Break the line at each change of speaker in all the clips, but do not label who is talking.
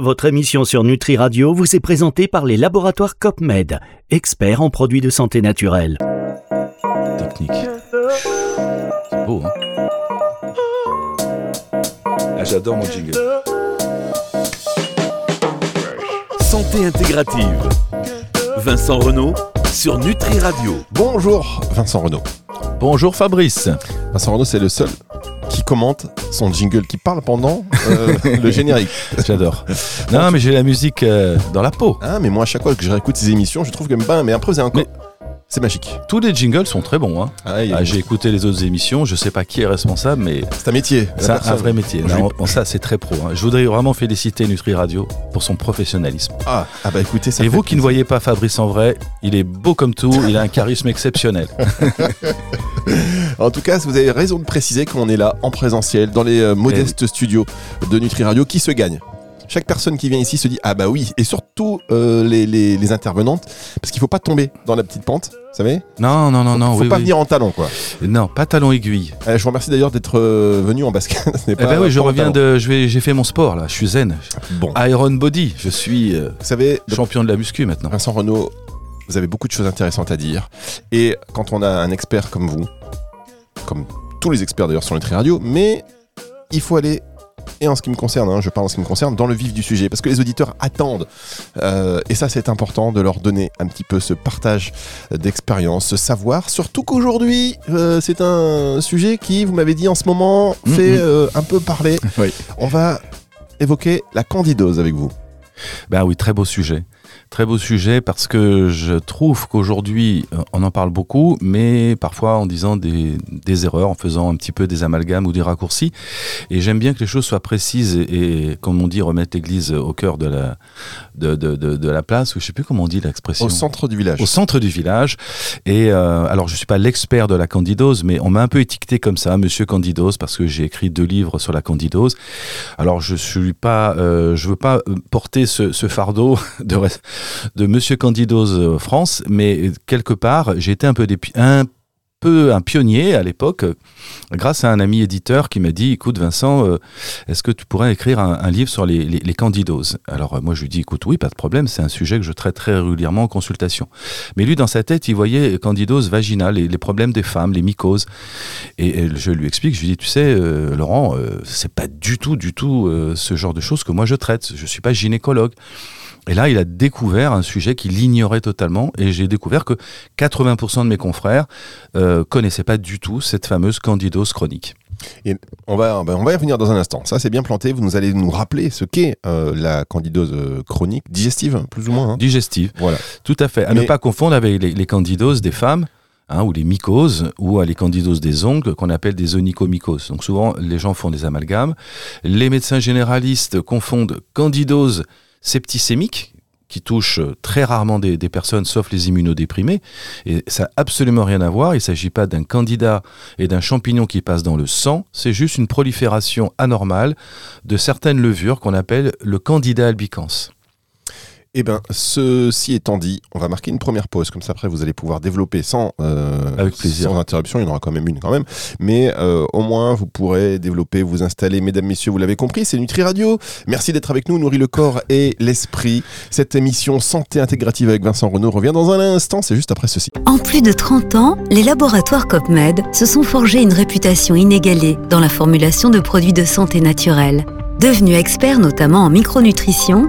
Votre émission sur Nutri Radio vous est présentée par les laboratoires COPMED, experts en produits de santé naturelle.
Technique. C'est beau, hein Ah, j'adore mon jingle. Santé intégrative. Vincent Renault sur Nutri Radio.
Bonjour Vincent Renault.
Bonjour Fabrice.
Vincent Renault, c'est le seul qui commente son jingle, qui parle pendant euh, le générique.
J'adore. Non, mais j'ai la musique euh, dans la peau.
Ah, mais moi, à chaque fois que je réécoute ces émissions, je trouve que ben, mais après, vous avez encore. C'est magique.
Tous les jingles sont très bons. Hein.
Ah,
Ah, j'ai écouté les autres émissions, je sais pas qui est responsable, mais
c'est un métier.
c'est un, un vrai métier. Ça, c'est très pro. hein. Je voudrais vraiment féliciter Nutri Radio pour son professionnalisme.
Ah, ah bah écoutez, ça
Et vous qui ne voyez pas Fabrice en vrai, il est beau comme tout, il a un charisme exceptionnel.
En tout cas, vous avez raison de préciser qu'on est là en présentiel dans les euh, modestes studios de Nutri Radio qui se gagnent. Chaque personne qui vient ici se dit ah bah oui et surtout euh, les, les- les intervenantes parce qu'il faut pas tomber dans la petite pente, vous savez?
Non, non, non, non,
Faut
oui,
pas
oui.
venir en talon quoi.
Non, pas talon aiguille.
Euh, je vous remercie d'ailleurs d'être euh, venu en basket.
Eh
pas-
ben oui, je reviens de, j'ai fait mon sport là, je suis zen.
Bon,
Iron Body, je suis
vous savez,
champion de la muscu maintenant.
Vincent Renault, vous avez beaucoup de choses intéressantes à dire. Et quand on a un expert comme vous, comme tous les experts d'ailleurs sur Nutri Radio, mais il faut aller, et en ce qui me concerne, hein, je parle en ce qui me concerne, dans le vif du sujet, parce que les auditeurs attendent. Euh, et ça, c'est important de leur donner un petit peu ce partage d'expérience, ce savoir. Surtout qu'aujourd'hui, euh, c'est un sujet qui, vous m'avez dit en ce moment,
Mhm.
fait euh, un peu parler.
Oui.
On va évoquer la candidose avec vous.
Ben oui, très beau sujet. Très beau sujet parce que je trouve qu'aujourd'hui, euh, on en parle beaucoup, mais parfois en disant des, des erreurs, en faisant un petit peu des amalgames ou des raccourcis. Et j'aime bien que les choses soient précises et, et, comme on dit, remettre l'église au cœur de la, de, de, de, de la place, ou je sais plus comment on dit l'expression.
Au centre du village.
au centre du village. Et euh, alors, je suis pas l'expert de la candidose, mais on m'a un peu étiqueté comme ça, Monsieur Candidose, parce que j'ai écrit deux livres sur la candidose. Alors, je suis pas, euh, je veux pas porter ce, ce fardeau de, de Monsieur Candidose euh, France, mais quelque part, j'ai été un peu un peu un pionnier à l'époque, grâce à un ami éditeur qui m'a dit, écoute Vincent, euh, est-ce que tu pourrais écrire un, livre sur les, candidoses Alors euh, moi je lui dis, écoute, oui, pas de problème, c'est un sujet que je traite très régulièrement en consultation. Mais lui, dans sa tête, il voyait candidose vaginale, les, les problèmes des femmes, les mycoses. Et, je lui explique, je lui dis, tu sais, euh, Laurent, c'est pas du tout, du tout ce genre de choses que moi je traite. Je suis pas gynécologue. Et là, il a découvert un sujet qu'il ignorait totalement. Et j'ai découvert que 80% de mes confrères euh, connaissaient pas du tout cette fameuse candidose chronique.
Et on va, ben, on va y revenir dans un instant. Ça, c'est bien planté. Vous nous allez nous rappeler ce qu'est euh, la candidose euh, chronique, digestive, plus ou moins. hein.
Digestive.
Voilà.
Tout à fait. À
Mais-
ne pas confondre avec les, les candidoses des femmes. hein, ou les mycoses, ou à les candidoses des ongles, qu'on appelle des onychomycoses. Donc souvent, les gens font des amalgames. Les médecins généralistes confondent candidose septicémique, qui touche euh, très rarement des, des personnes, sauf les immunodéprimés. Et ça n'a absolument rien à voir. Il ne s'agit pas d'un candidat et d'un champignon qui passe dans le sang. C'est juste une prolifération anormale de certaines levures qu'on appelle le candida albicans.
Eh bien, ceci étant dit, on va marquer une première pause. Comme ça, après, vous allez pouvoir développer sans, euh,
Avec plaisir.
sans interruption. Il y en aura quand même une, quand même. Mais euh, au moins, vous pourrez développer, vous installer. Mesdames, messieurs, vous l'avez compris, c'est Nutri Radio. Merci d'être avec nous. Nourrit le corps et l'esprit. Cette émission Santé intégrative avec Vincent Renault revient dans un instant. C'est juste après ceci.
En plus de 30 ans, les laboratoires COPMED se sont forgés une réputation inégalée dans la formulation de produits de santé naturelle. Devenus experts notamment en micronutrition,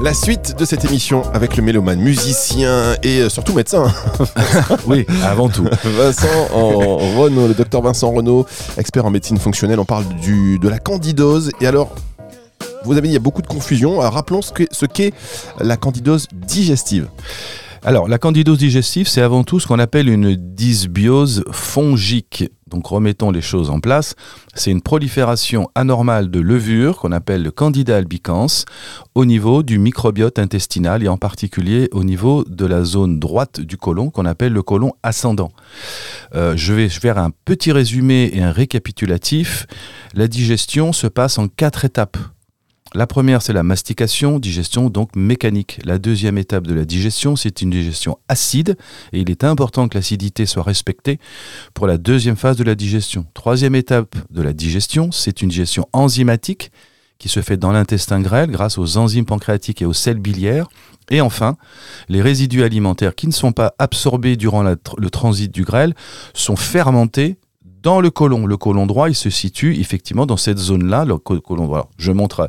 La suite de cette émission avec le mélomane, musicien et euh, surtout médecin.
Oui, avant tout.
Vincent en- Renaud, le docteur Vincent Renaud, expert en médecine fonctionnelle. On parle du, de la candidose. Et alors, vous avez dit, il y a beaucoup de confusion. Alors, rappelons ce qu'est ce qu'est la candidose digestive.
Alors, la candidose digestive, c'est avant tout ce qu'on appelle une dysbiose fongique. Donc, remettons les choses en place. C'est une prolifération anormale de levures qu'on appelle le candida albicans au niveau du microbiote intestinal et en particulier au niveau de la zone droite du côlon qu'on appelle le côlon ascendant. Euh, je vais faire un petit résumé et un récapitulatif. La digestion se passe en quatre étapes. La première, c'est la mastication, digestion donc mécanique. La deuxième étape de la digestion, c'est une digestion acide, et il est important que l'acidité soit respectée pour la deuxième phase de la digestion. Troisième étape de la digestion, c'est une digestion enzymatique qui se fait dans l'intestin grêle grâce aux enzymes pancréatiques et aux sels biliaires. Et enfin, les résidus alimentaires qui ne sont pas absorbés durant le transit du grêle sont fermentés dans le côlon. Le côlon droit, il se situe effectivement dans cette zone-là, le côlon droit. je montre,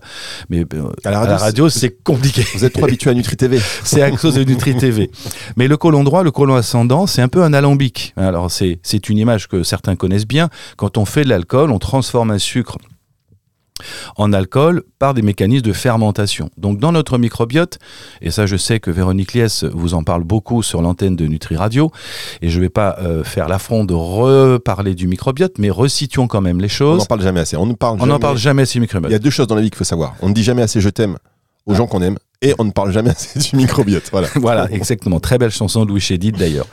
mais euh, à la radio, c'est compliqué.
Vous êtes trop habitué à Nutri TV.
c'est à cause de Nutri TV. Mais le côlon droit, le côlon ascendant, c'est un peu un alambic. Alors c'est une image que certains connaissent bien. Quand on fait de l'alcool, on transforme un sucre en alcool par des mécanismes de fermentation. Donc dans notre microbiote, et ça je sais que Véronique Liès vous en parle beaucoup sur l'antenne de Nutri Radio, et je ne vais pas euh, faire l'affront de reparler du microbiote, mais resituons quand même les choses.
On n'en parle jamais assez. On
n'en
parle,
parle jamais assez du microbiote.
Il y a deux choses dans la vie qu'il faut savoir. On ne dit jamais assez je t'aime aux gens qu'on aime et on ne parle jamais assez du microbiote. Voilà.
voilà, exactement. Très belle chanson de Louis Chédid d'ailleurs,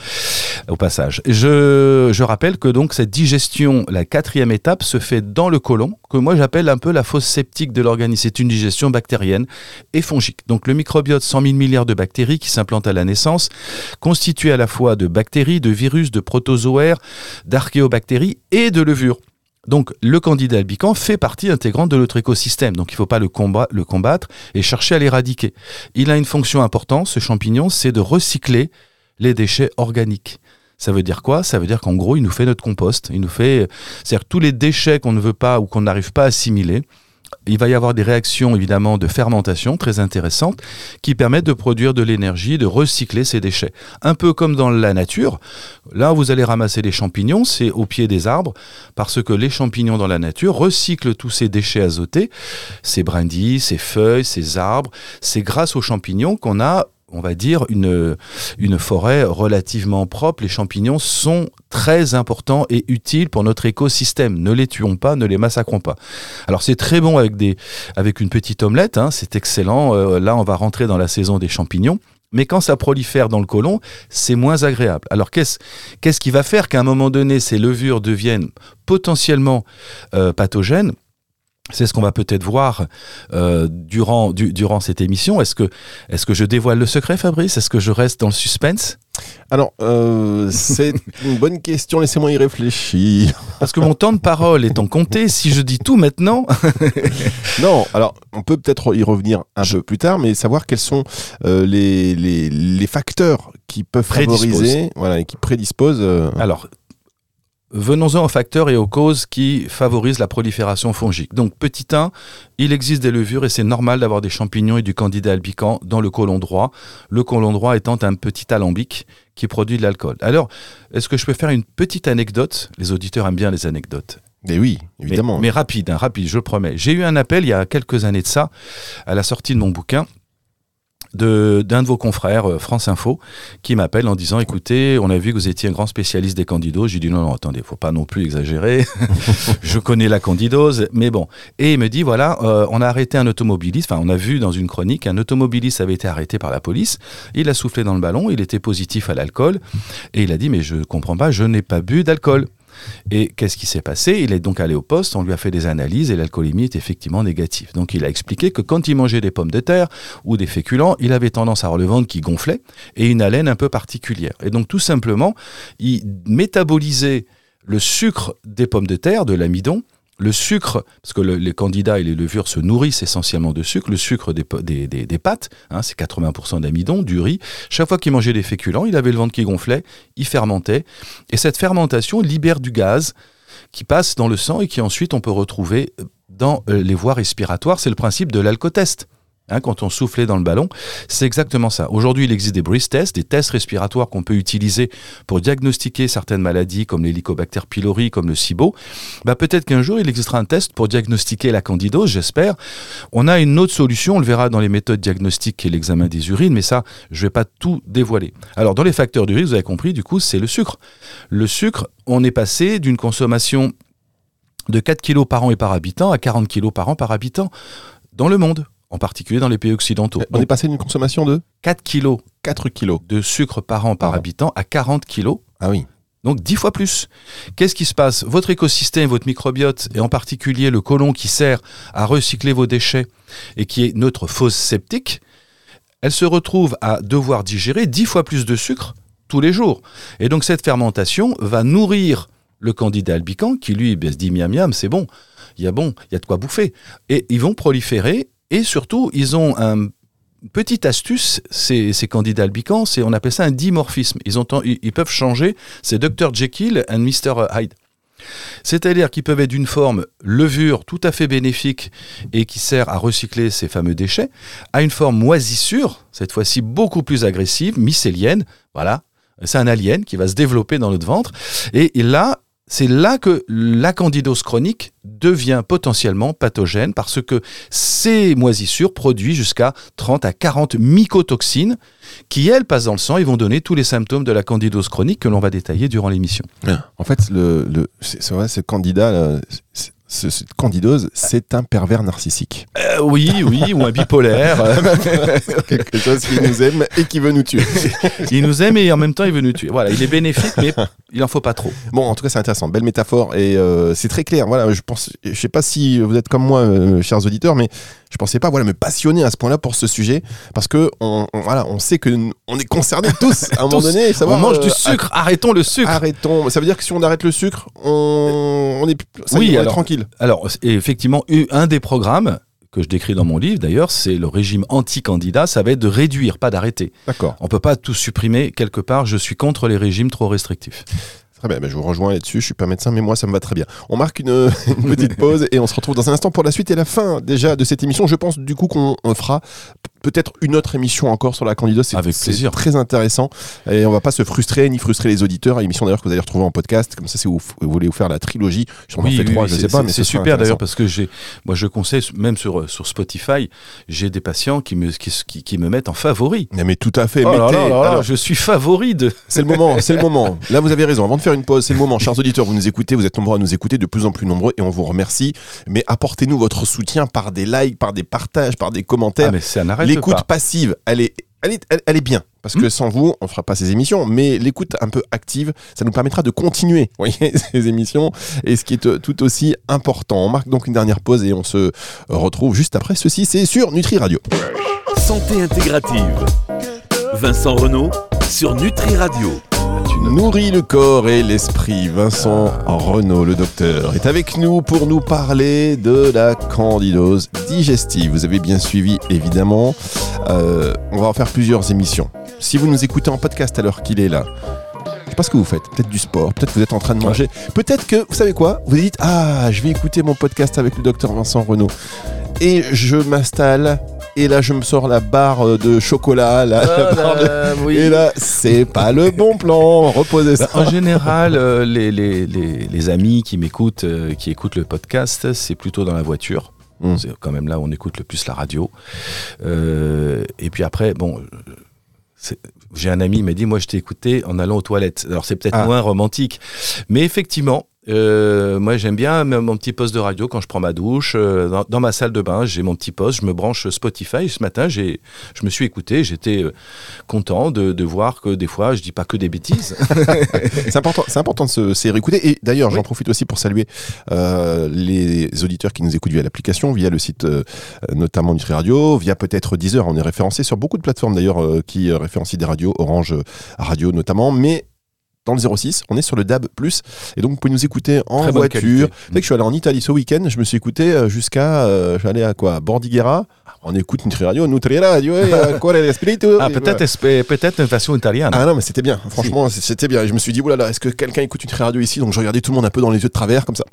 au passage. Je, je, rappelle que donc cette digestion, la quatrième étape, se fait dans le côlon, que moi j'appelle un peu la fosse septique de l'organisme. C'est une digestion bactérienne et fongique. Donc le microbiote, 100 000 milliards de bactéries qui s'implantent à la naissance, constitué à la fois de bactéries, de virus, de protozoaires, d'archéobactéries et de levures. Donc le candidat albican fait partie intégrante de notre écosystème, donc il ne faut pas le, le combattre et chercher à l'éradiquer. Il a une fonction importante, ce champignon, c'est de recycler les déchets organiques. Ça veut dire quoi? Ça veut dire qu'en gros, il nous fait notre compost. Il nous fait, c'est-à-dire tous les déchets qu'on ne veut pas ou qu'on n'arrive pas à assimiler, il va y avoir des réactions évidemment de fermentation très intéressantes qui permettent de produire de l'énergie, de recycler ces déchets. Un peu comme dans la nature, là vous allez ramasser les champignons, c'est au pied des arbres, parce que les champignons dans la nature recyclent tous ces déchets azotés, ces brindilles, ces feuilles, ces arbres. C'est grâce aux champignons qu'on a on va dire, une, une forêt relativement propre. Les champignons sont très importants et utiles pour notre écosystème. Ne les tuons pas, ne les massacrons pas. Alors c'est très bon avec, des, avec une petite omelette, hein, c'est excellent. Euh, là, on va rentrer dans la saison des champignons. Mais quand ça prolifère dans le côlon, c'est moins agréable. Alors qu'est-ce qu'est-ce qui va faire qu'à un moment donné, ces levures deviennent potentiellement euh, pathogènes? C'est ce qu'on va peut-être voir euh, durant, durant cette émission. Est-ce que, est que je dévoile le secret, Fabrice? Est-ce que je reste dans le suspense?
Alors, euh, c'est une bonne question. Laissez-moi y réfléchir.
Parce que mon temps de parole étant compté, si je dis tout maintenant.
non, alors, on peut peut-être y revenir un peu plus tard, mais savoir quels sont euh, les, les, facteurs qui peuvent favoriser voilà, et qui prédisposent.
Alors, Venons-en aux facteurs et aux causes qui favorisent la prolifération fongique. Donc, petit 1, il existe des levures et c'est normal d'avoir des champignons et du candida albicans dans le côlon droit. Le côlon droit étant un petit alambic qui produit de l'alcool. Alors, est-ce que je peux faire une petite anecdote? Les auditeurs aiment bien les anecdotes.
Mais oui, évidemment.
Mais, rapide, hein, rapide, je le promets. J'ai eu un appel il y a quelques années de ça, à la sortie de mon bouquin, d'un de, vos confrères, euh, France Info, qui m'appelle en disant écoutez, on a vu que vous étiez un grand spécialiste des candidoses. J'ai dit non, non, attendez, faut pas non plus exagérer. je connais la candidose, mais bon. Et il me dit voilà, euh, on a arrêté un automobiliste. Enfin, on a vu dans une chronique un automobiliste avait été arrêté par la police. Il a soufflé dans le ballon, il était positif à l'alcool, et il a dit mais je comprends pas, je n'ai pas bu d'alcool. Et qu'est-ce qui s'est passé? Il est donc allé au poste, on lui a fait des analyses et l'alcoolémie est effectivement négative. Donc il a expliqué que quand il mangeait des pommes de terre ou des féculents, il avait tendance à avoir le ventre qui gonflait et une haleine un peu particulière. Et donc tout simplement, il métabolisait le sucre des pommes de terre, de l'amidon, le sucre, parce que les candidats et les levures se nourrissent essentiellement de sucre, le sucre des, pâtes, hein, c'est 80% d'amidon, du riz. Chaque fois qu'il mangeait des féculents, il avait le ventre qui gonflait, il fermentait. Et cette fermentation libère du gaz qui passe dans le sang et qui ensuite on peut retrouver dans euh, les voies respiratoires. C'est le principe de l'alcotest. Hein, quand on soufflait dans le ballon. C'est exactement ça. Aujourd'hui, il existe des breath tests, des tests respiratoires qu'on peut utiliser pour diagnostiquer certaines maladies comme l'hélicobacter pylori, comme le SIBO. Bah, peut-être qu'un jour, il existera un test pour diagnostiquer la candidose, j'espère. On a une autre solution, on le verra dans les méthodes diagnostiques et l'examen des urines, mais ça, je vais pas tout dévoiler. Alors, dans les facteurs du risque, vous avez compris, du coup, c'est le sucre. Le sucre, on est passé d'une consommation de 4 kg par an et par habitant à 40 kg par an par habitant dans le monde, en particulier dans les pays occidentaux.
On est passé d'une consommation de
4 kg
4 kilos.
de sucre par an par
an.
habitant à 40 kg,
Ah oui.
donc 10 fois plus. Qu'est-ce qui se passe? Votre écosystème, votre microbiote, et en particulier le côlon qui sert à recycler vos déchets et qui est notre fosse septique, elle se retrouve à devoir digérer 10 fois plus de sucre tous les jours. Et donc cette fermentation va nourrir le candidat albican qui lui ben, se dit miam miam, c'est bon, il y a bon, il y a de quoi bouffer. Et ils vont proliférer et surtout ils ont un petite astuce, ces, candidats albicans, c'est on appelle ça un dimorphisme. Ils peuvent changer, c'est Dr Jekyll and Mr Hyde. C'est-à-dire qu'ils peuvent être d'une forme levure tout à fait bénéfique et qui sert à recycler ces fameux déchets, à une forme moisissure, cette fois-ci beaucoup plus agressive, mycélienne. Voilà, c'est un alien qui va se développer dans notre ventre. Et, et là, c'est là que la candidose chronique devient potentiellement pathogène parce que ces moisissures produisent jusqu'à 30 à 40 mycotoxines qui, elles, passent dans le sang et vont donner tous les symptômes de la candidose chronique que l'on va détailler durant l'émission.
En fait, le, le, c'est vrai, ce candidat, ce, cette candidose, c'est un pervers narcissique.
Euh, oui, oui, ou un bipolaire.
Quelque chose qui nous aime et qui veut nous tuer.
il nous aime et en même temps il veut nous tuer. Voilà, il est bénéfique, mais il en faut pas trop.
Bon, en tout cas, c'est intéressant. Belle métaphore et euh, c'est très clair. Voilà, je pense, je sais pas si vous êtes comme moi, euh, chers auditeurs, mais je pensais pas, voilà, me passionner à ce point-là pour ce sujet parce que on, on- voilà, on sait que on est concernés tous à un moment donné. Savoir,
on mange du
euh,
sucre, arrêtons le sucre.
Arrêtons. Ça veut dire que si on arrête le sucre, on, on est, ça
Oui,
y est
alors-
tranquille.
Alors, effectivement, un des programmes que je décris dans mon livre, d'ailleurs, c'est le régime anti-candidat, ça va être de réduire, pas d'arrêter.
D'accord.
On peut pas tout supprimer quelque part, je suis contre les régimes trop restrictifs.
Très bien, ben, je vous rejoins là-dessus. Je suis pas médecin, mais moi, ça me va très bien. On marque une, une petite pause et on se retrouve dans un instant pour la suite et la fin déjà de cette émission. Je pense du coup qu'on on fera peut-être une autre émission encore sur la candidose. C'est
Avec
c'est
plaisir.
très intéressant et on va pas se frustrer ni frustrer les auditeurs. Émission d'ailleurs que vous allez retrouver en podcast. Comme ça, si vous, vous voulez vous faire la trilogie, j'en ai fait trois, je sais pas, mais
c'est super d'ailleurs parce que j'ai, moi je conseille même sur sur Spotify, j'ai des patients qui me qui, qui- qui me mettent en favori.
Mais, mais tout à fait.
Oh
mettez-
là là là,
alors,
je suis favori de.
C'est le moment, c'est le moment. Là, vous avez raison. Avant de faire une pause, c'est le moment. Chers auditeurs, vous nous écoutez, vous êtes nombreux à nous écouter, de plus en plus nombreux, et on vous remercie. Mais apportez-nous votre soutien par des likes, par des partages, par des commentaires.
Ah, mais ça n'arrête
L'écoute
pas.
passive, elle est, elle est, elle, elle est bien. Parce que sans vous, on fera pas ces émissions. Mais l'écoute un peu active, ça nous permettra de continuer, voyez, ces émissions. Et ce qui est euh, tout aussi important. On marque donc une dernière pause et on se retrouve juste après ceci. C'est sur Nutri Radio.
Santé intégrative. Vincent Renault sur Nutri Radio.
Tu nourris le corps et l'esprit. Vincent Renaud, le docteur, est avec nous pour nous parler de la candidose digestive. Vous avez bien suivi, évidemment. Euh, on va en faire plusieurs émissions. Si vous nous écoutez en podcast à l'heure qu'il est là, je sais pas ce que vous faites. Peut-être du sport, peut-être que vous êtes en train de manger. Peut-être que, vous savez quoi? Vous dites, ah, je vais écouter mon podcast avec le docteur Vincent Renaud. Et je m'installe. Et là, je me sors la barre euh, de chocolat. la- la barre de- et là, c'est pas le bon plan. Reposez ça.
Bah, en général, euh, les, les, les, les amis qui m'écoutent, euh, qui écoutent le podcast, c'est plutôt dans la voiture.
Mm.
C'est quand même là où on écoute le plus la radio. Euh, et puis après, bon, c'est- j'ai un ami qui m'a dit, moi je t'ai écouté en allant aux toilettes. Alors c'est peut-être
Ah.
moins romantique, mais effectivement, euh, moi j'aime bien mon petit poste de radio quand je prends ma douche. euh, dans, dans ma salle de bain, j'ai mon petit poste, je me branche Spotify. Ce matin, j'ai, je me suis écouté, j'étais euh, content de, de voir que des fois, je dis pas que des bêtises.
C'est important, c'est important de se, se réécouter. Et d'ailleurs, j'en profite aussi pour saluer euh, les auditeurs qui nous écoutent via l'application, via le site euh, notamment Nutri Radio, via peut-être Deezer. On est référencé sur beaucoup de plateformes d'ailleurs euh, qui référencient des radios, Orange Radio notamment. Mais dans le 06, on est sur le DAB+. Et donc, vous pouvez nous écouter en
Très
voiture. savez que je suis allé en Italie ce week-end. Je me suis écouté euh, jusqu'à... euh, allé à quoi? Bordighera. On écoute Nutri Radio, Nutri Radio, et euh, Cuore del Spirito.
Ah,
et
peut-être
voilà.
peut-être une version italienne.
Ah non, mais c'était bien. Franchement, c'était bien. Et je me suis dit, oulala, est-ce que quelqu'un écoute Nutri Radio ici? Donc je regardais tout le monde un peu dans les yeux de travers, comme ça.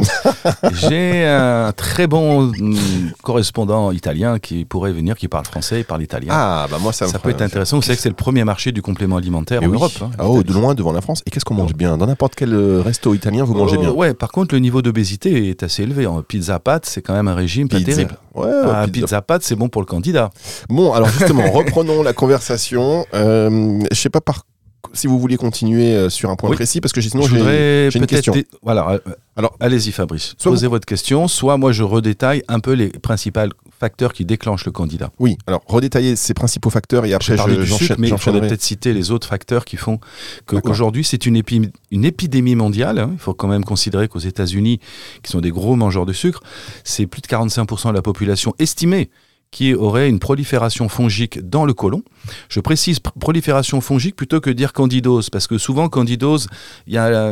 J'ai un très bon hum, correspondant italien qui pourrait venir, qui parle français, il parle italien.
Ah, bah moi, ça,
ça
me
peut être intéressant. Vous savez que c'est le premier marché du complément alimentaire
Eh
en
oui.
Europe. hein,
Ah, oh, de loin devant la France. Et qu'est-ce qu'on mange bien? Dans n'importe quel euh, resto italien, vous mangez
Euh,
bien.
Ouais, par contre, le niveau d'obésité est assez élevé. En pizza pâte, c'est quand même un régime pas
Pizza.
terrible.
Ouais,
Ah,
pizza.
pizza pâte, c'est bon pour le candidat.
Bon, alors justement, reprenons la conversation. Euh, je sais pas par si vous vouliez continuer euh, sur un point
Oui.
précis, parce que sinon
je
j'ai une
peut-être.
question.
dé- Voilà. euh,
Alors-
allez-y, Fabrice.
Soit
Posez votre question. Soit moi, je redétaille un peu les principaux facteurs qui déclenchent le candidat.
Oui, alors redétailler ces principaux facteurs et après je-
sucre,
j'enchaîne-
mais il faudrait peut-être citer les autres facteurs qui font qu'aujourd'hui, c'est une, épi- une épidémie mondiale. hein. Il faut quand même considérer qu'aux États-Unis, qui sont des gros mangeurs de sucre, c'est plus de 45% de la population estimée qui aurait une prolifération fongique dans le côlon. Je précise pr- prolifération fongique plutôt que dire candidose, parce que souvent candidose, y y a-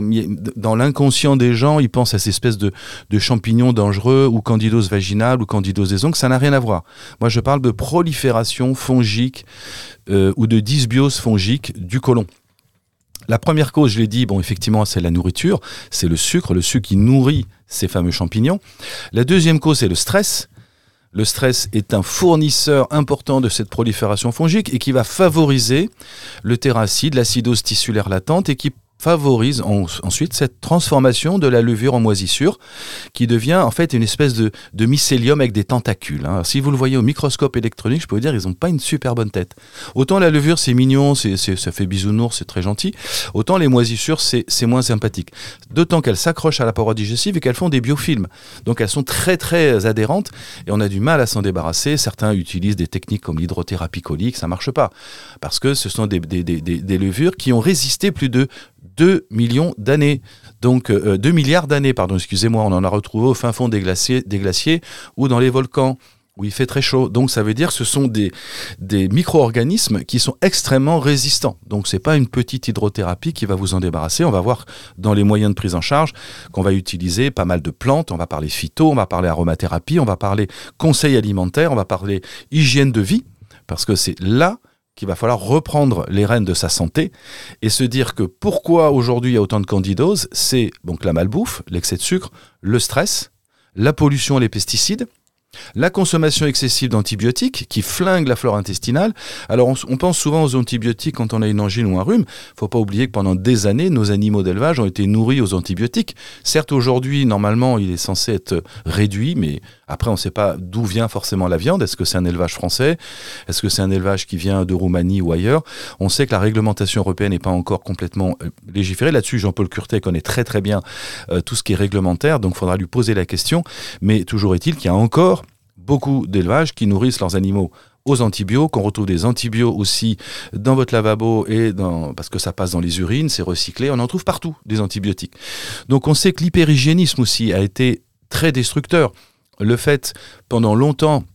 dans l'inconscient des gens, ils pensent à ces espèces de, de champignons dangereux ou candidose vaginale ou candidose des ongles, ça n'a rien à voir. Moi, je parle de prolifération fongique euh, ou de dysbiose fongique du côlon. La première cause, je l'ai dit, bon, effectivement, c'est la nourriture, c'est le sucre, le sucre qui nourrit ces fameux champignons. La deuxième cause, c'est le stress. Le stress est un fournisseur important de cette prolifération fongique et qui va favoriser le terracide, l'acidose tissulaire latente et qui favorise en- ensuite cette transformation de la levure en moisissure qui devient en fait une espèce de, mycélium avec des tentacules. hein. Si vous le voyez au microscope électronique, je peux vous dire, ils n'ont pas une super bonne tête. Autant la levure, c'est mignon, c'est, ça fait bisounours, c'est très gentil. Autant les moisissures, c'est, moins sympathique. D'autant qu'elles s'accrochent à la paroi digestive et qu'elles font des biofilms. Donc elles sont très très adhérentes et on a du mal à s'en débarrasser. Certains utilisent des techniques comme l'hydrothérapie colique, ça marche pas. Parce que ce sont des levures qui ont résisté plus de 2 millions d'années. Donc euh, 2 milliards d'années, pardon, excusez-moi, on en a retrouvé au fin fond des glaciers, des glaciers ou dans les volcans où il fait très chaud. Donc ça veut dire que ce sont des, des micro-organismes qui sont extrêmement résistants. Donc c'est pas une petite hydrothérapie qui va vous en débarrasser. On va voir dans les moyens de prise en charge qu'on va utiliser pas mal de plantes. On va parler phyto, on va parler aromathérapie, on va parler conseil alimentaire, on va parler hygiène de vie, parce que c'est là qu'il va falloir reprendre les rênes de sa santé et se dire que pourquoi aujourd'hui il y a autant de candidoses, c'est donc la malbouffe, l'excès de sucre, le stress, la pollution et les pesticides, la consommation excessive d'antibiotiques qui flingue la flore intestinale. Alors on, pense souvent aux antibiotiques quand on a une angine ou un rhume. faut pas oublier que pendant des années, nos animaux d'élevage ont été nourris aux antibiotiques. Certes, aujourd'hui, normalement, il est censé être réduit, mais après, on ne sait pas d'où vient forcément la viande. Est-ce que c'est un élevage français? Est-ce que c'est un élevage qui vient de Roumanie ou ailleurs? On sait que la réglementation européenne n'est pas encore complètement euh, légiférée. Là-dessus, Jean-Paul Curtet connaît très très bien euh, tout ce qui est réglementaire, donc il faudra lui poser la question. Mais toujours est-il qu'il y a encore beaucoup d'élevages qui nourrissent leurs animaux aux antibiotiques, qu'on retrouve des antibiotiques aussi dans votre lavabo et dans, parce que ça passe dans les urines, c'est recyclé, on en trouve partout des antibiotiques. Donc on sait que l'hyperhygiénisme aussi a été très destructeur. Le fait pendant longtemps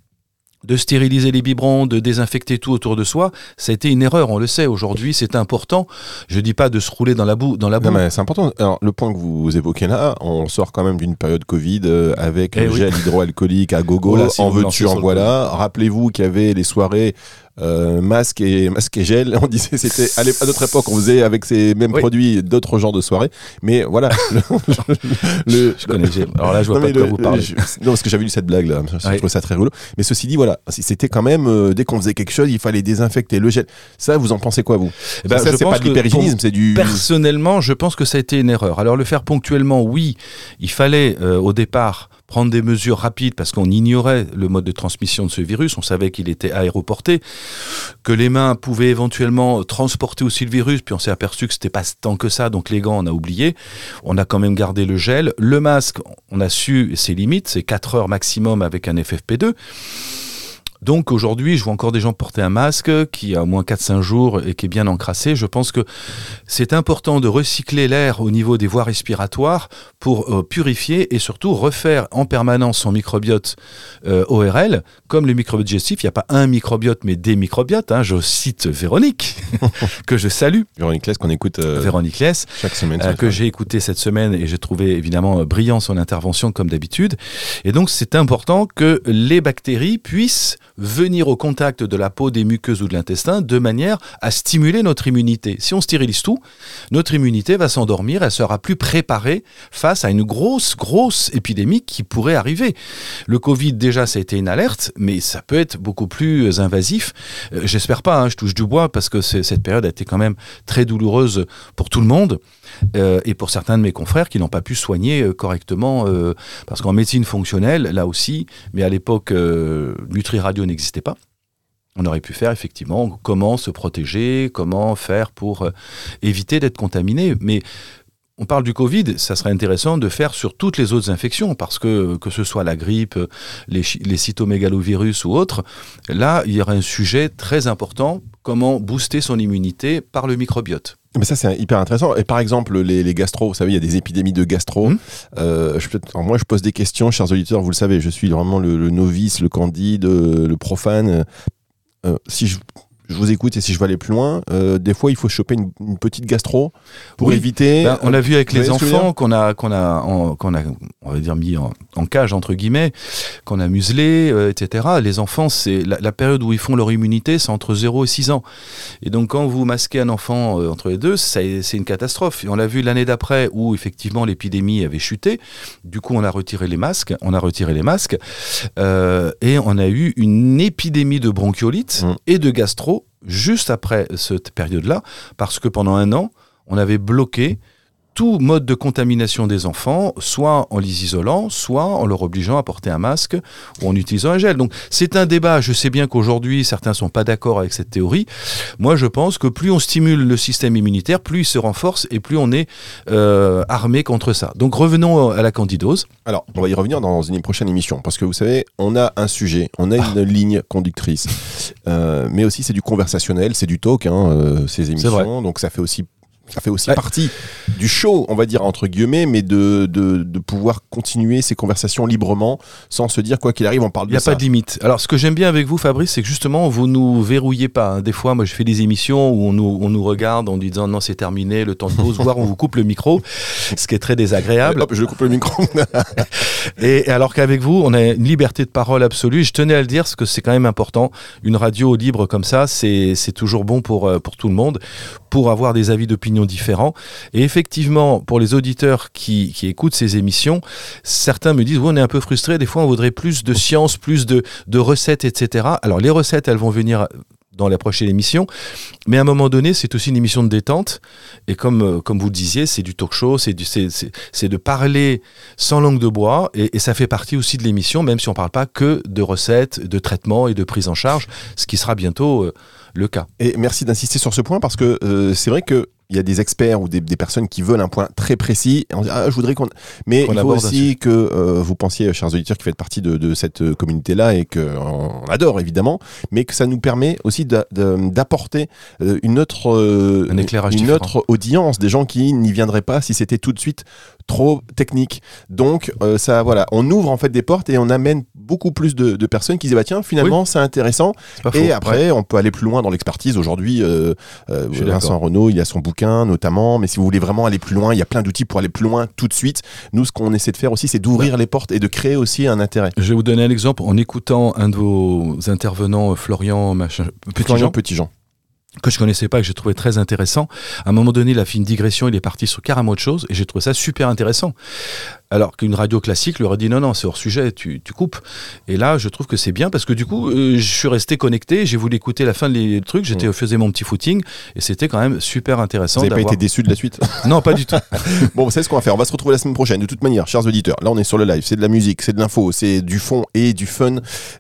de stériliser les biberons, de désinfecter tout autour de soi, ça a été une erreur, on le sait. Aujourd'hui, c'est important. Je dis pas de se rouler dans la boue, dans la boue.
Non, mais c'est important. Alors, le point que vous évoquez là, on sort quand même d'une période Covid euh, avec
Eh
le
oui.
gel hydroalcoolique à gogo.
Oh là, si
en veux-tu, en voilà. Rappelez-vous qu'il y avait les soirées euh, masque et masque et gel. On disait c'était à, notre époque, on faisait avec ces mêmes
Oui.
produits d'autres genres de soirées. Mais voilà. le, le-
Je connais. Alors là, je vois
non,
pas de quoi vous parlez.
je- non, parce que j'avais lu cette blague là. Je, trouvais ça très rigolo. Mais ceci dit, voilà, c'était quand même euh, dès qu'on faisait quelque chose, il fallait désinfecter le gel. Ça, vous en pensez quoi vous?
Eh ben,
Ça, c'est pas de c'est du.
Personnellement, je pense que ça a été une erreur. Alors le faire ponctuellement, oui, il fallait euh, au départ prendre des mesures rapides parce qu'on ignorait le mode de transmission de ce virus. On savait qu'il était aéroporté, que les mains pouvaient éventuellement transporter aussi le virus. Puis on s'est aperçu que c'était pas tant que ça. Donc les gants, on a oublié. On a quand même gardé le gel. Le masque, on a su ses limites. C'est 4 heures maximum avec un FFP2. Donc aujourd'hui, je vois encore des gens porter un masque qui a au moins 4-5 jours et qui est bien encrassé. Je pense que c'est important de recycler l'air au niveau des voies respiratoires pour euh, purifier et surtout refaire en permanence son microbiote euh, ORL. Comme le microbiote digestif, il n'y a pas un microbiote mais des microbiotes. hein. Je cite Véronique, que je salue,
Véronique Less qu'on écoute euh,
Véronique Less,
chaque semaine.
que j'ai écouté cette semaine et j'ai trouvé évidemment brillant son intervention comme d'habitude. Et donc c'est important que les bactéries puissent venir au contact de la peau, des muqueuses ou de l'intestin de manière à stimuler notre immunité. Si on stérilise tout, notre immunité va s'endormir, elle sera plus préparée face à une grosse, grosse épidémie qui pourrait arriver. Le Covid, déjà, ça a été une alerte, mais ça peut être beaucoup plus invasif. Euh, J'espère pas, hein, je touche du bois, parce que cette période a été quand même très douloureuse pour tout le monde. euh, et pour certains de mes confrères qui n'ont pas pu soigner euh, correctement, parce qu'en médecine fonctionnelle, là aussi, mais à l'époque, Nutri Radio n'existait pas. On aurait pu faire effectivement comment se protéger, comment faire pour euh, éviter d'être contaminé. Mais on parle du Covid, ça serait intéressant de faire sur toutes les autres infections, parce que que ce soit la grippe, les, les cytomégalovirus ou autres, là, il y aurait un sujet très important, comment booster son immunité par le microbiote.
Mais ça, c'est hyper intéressant. Et par exemple, les, les gastro, vous savez, il y a des épidémies de gastro.
Mhm.
Euh, je moi, je pose des questions, chers auditeurs, vous le savez, je suis vraiment le, le novice, le candide, euh, le profane. Euh, si je, je vous écoute et si je veux aller plus loin, euh, des fois, il faut choper une, une petite gastro pour
Oui.
éviter.
Ben, on l'a vu avec les enfants qu'on a, qu'on a, qu'on a, on va dire mis en, en cage entre guillemets, qu'on a muselé, euh, etc. Les enfants, c'est la, la période où ils font leur immunité, c'est entre 0 et 6 ans. Et donc quand vous masquez un enfant euh, entre les deux, c'est une catastrophe. Et on l'a vu l'année d'après où effectivement l'épidémie avait chuté. Du coup, on a retiré les masques, on a retiré les masques, euh, et on a eu une épidémie de bronchiolite
Mm.
et de gastro juste après cette période-là, parce que pendant un an, on avait bloqué tout mode de contamination des enfants, soit en les isolant, soit en leur obligeant à porter un masque ou en utilisant un gel. Donc c'est un débat. Je sais bien qu'aujourd'hui certains sont pas d'accord avec cette théorie. Moi, je pense que plus on stimule le système immunitaire, plus il se renforce et plus on est euh, armé contre ça. Donc revenons à la candidose.
Alors, on va y revenir dans une prochaine émission, parce que vous savez, on a un sujet, on a une ligne conductrice, Euh, mais aussi c'est du conversationnel, c'est du talk, hein, euh, ces émissions, donc ça fait aussi ça fait aussi
Ouais.
partie du show, on va dire entre guillemets, mais de, de, de pouvoir continuer ces conversations librement sans se dire quoi qu'il arrive, on parle
Il
de
n'y a
ça.
pas de limite. Alors, ce que j'aime bien avec vous, Fabrice, c'est que justement, vous nous verrouillez pas. hein. Des fois, moi, je fais des émissions où on nous, on nous regarde en disant non, c'est terminé, le temps de pause, voire on vous coupe le micro, ce qui est très désagréable.
Hop, je coupe le micro.
Et, et alors qu'avec vous, on a une liberté de parole absolue. Je tenais à le dire parce que c'est quand même important. Une radio libre comme ça, c'est c'est toujours bon pour, euh, pour tout le monde, pour avoir des avis d'opinion différents. Et effectivement, pour les auditeurs qui, écoutent ces émissions, certains me disent, on est un peu frustré, des fois on voudrait plus de science, plus de recettes, etc. Alors les recettes, elles vont venir dans la prochaine émission. Mais à un moment donné, c'est aussi une émission de détente. Et comme, euh, comme vous le disiez, c'est du talk show, c'est de parler sans langue de bois. Et, et ça fait partie aussi de l'émission, même si on ne parle pas que de recettes, de traitements et de prise en charge, ce qui sera bientôt euh, le cas.
Et merci d'insister sur ce point parce que euh, c'est vrai que il y a des experts ou des, des personnes qui veulent un point très précis. Et on dit, ah, je voudrais qu'on. Mais
Qu'on
il faut aussi que euh, vous pensiez, chers auditeurs, qui faites partie de, de cette euh, communauté-là et qu'on adore évidemment, mais que ça nous permet aussi d'apporter euh, une autre, euh,
Un éclairage
une
différent.
autre audience, des gens qui n'y viendraient pas si c'était tout de suite trop technique. Donc euh, ça, voilà, on ouvre en fait des portes et on amène beaucoup plus de, de personnes qui disent bah tiens finalement c'est intéressant
C'est faux.
et
Ouais.
après, on peut aller plus loin dans l'expertise. Aujourd'hui, euh, euh, Vincent. Renault, il a son bouquin notamment. Mais si vous voulez vraiment aller plus loin, il y a plein d'outils pour aller plus loin tout de suite. Nous, ce qu'on essaie de faire aussi, c'est d'ouvrir les portes et de créer aussi un intérêt.
Je vais vous donner un exemple en écoutant un de vos intervenants, euh, Florian machin, Petit
Florian
Jean,
Petitjean.
Que je connaissais pas et que j'ai trouvé très intéressant. À un moment donné, il a fait une digression, il est parti sur carrément autre chose et j'ai trouvé ça super intéressant. Alors qu'une radio classique lui aurait dit non, non, c'est hors sujet, tu, tu coupes. Et là, je trouve que c'est bien parce que du coup, euh, je suis resté connecté, j'ai voulu écouter la fin des trucs, j'étais faisais mon petit footing et c'était quand même super intéressant.
Vous n'avez pas été déçu de la suite?
Non, pas du tout.
Bon, vous savez ce qu'on va faire. On va se retrouver la semaine prochaine. De toute manière, chers auditeurs, là, on est sur le live. C'est de la musique, c'est de l'info, c'est du fond et du fun.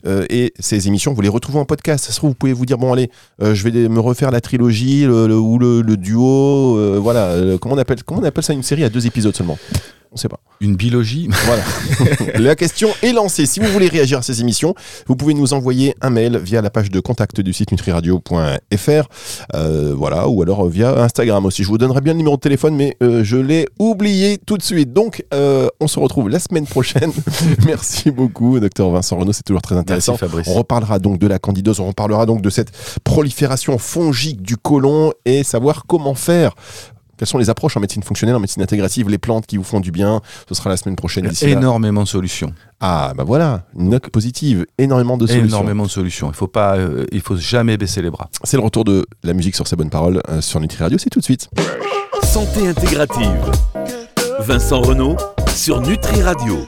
Euh, et ces émissions, vous les retrouvez en podcast. Ça se trouve, vous pouvez vous dire bon, allez, euh, je vais me refaire la trilogie le- le- ou le, le duo. voilà. Comment on appelle Comment on appelle ça une série à deux épisodes seulement? On sait pas.
Une biologie.
Voilà. la question est lancée. Si vous voulez réagir à ces émissions, vous pouvez nous envoyer un mail via la page de contact du site nutriradio.fr. Euh, voilà, ou alors via Instagram aussi. Je vous donnerai bien le numéro de téléphone, mais euh, je l'ai oublié tout de suite. Donc, euh, on se retrouve la semaine prochaine. Merci beaucoup, docteur Vincent Renaud. C'est toujours très intéressant.
Merci Fabrice.
On reparlera donc de la candidose, on reparlera donc de cette prolifération fongique du côlon et savoir comment faire Quelles sont les approches en médecine fonctionnelle, en médecine intégrative, les plantes qui vous font du bien? Ce sera la semaine prochaine. d'ici là.
Énormément de solutions.
Ah, bah voilà, une note positive, énormément de solutions.
Énormément de solutions. Il faut pas, euh, il faut jamais baisser les bras.
C'est le retour de la musique sur ces bonnes paroles euh, sur Nutri Radio, c'est tout de suite.
Santé intégrative. Vincent Renault sur Nutri Radio.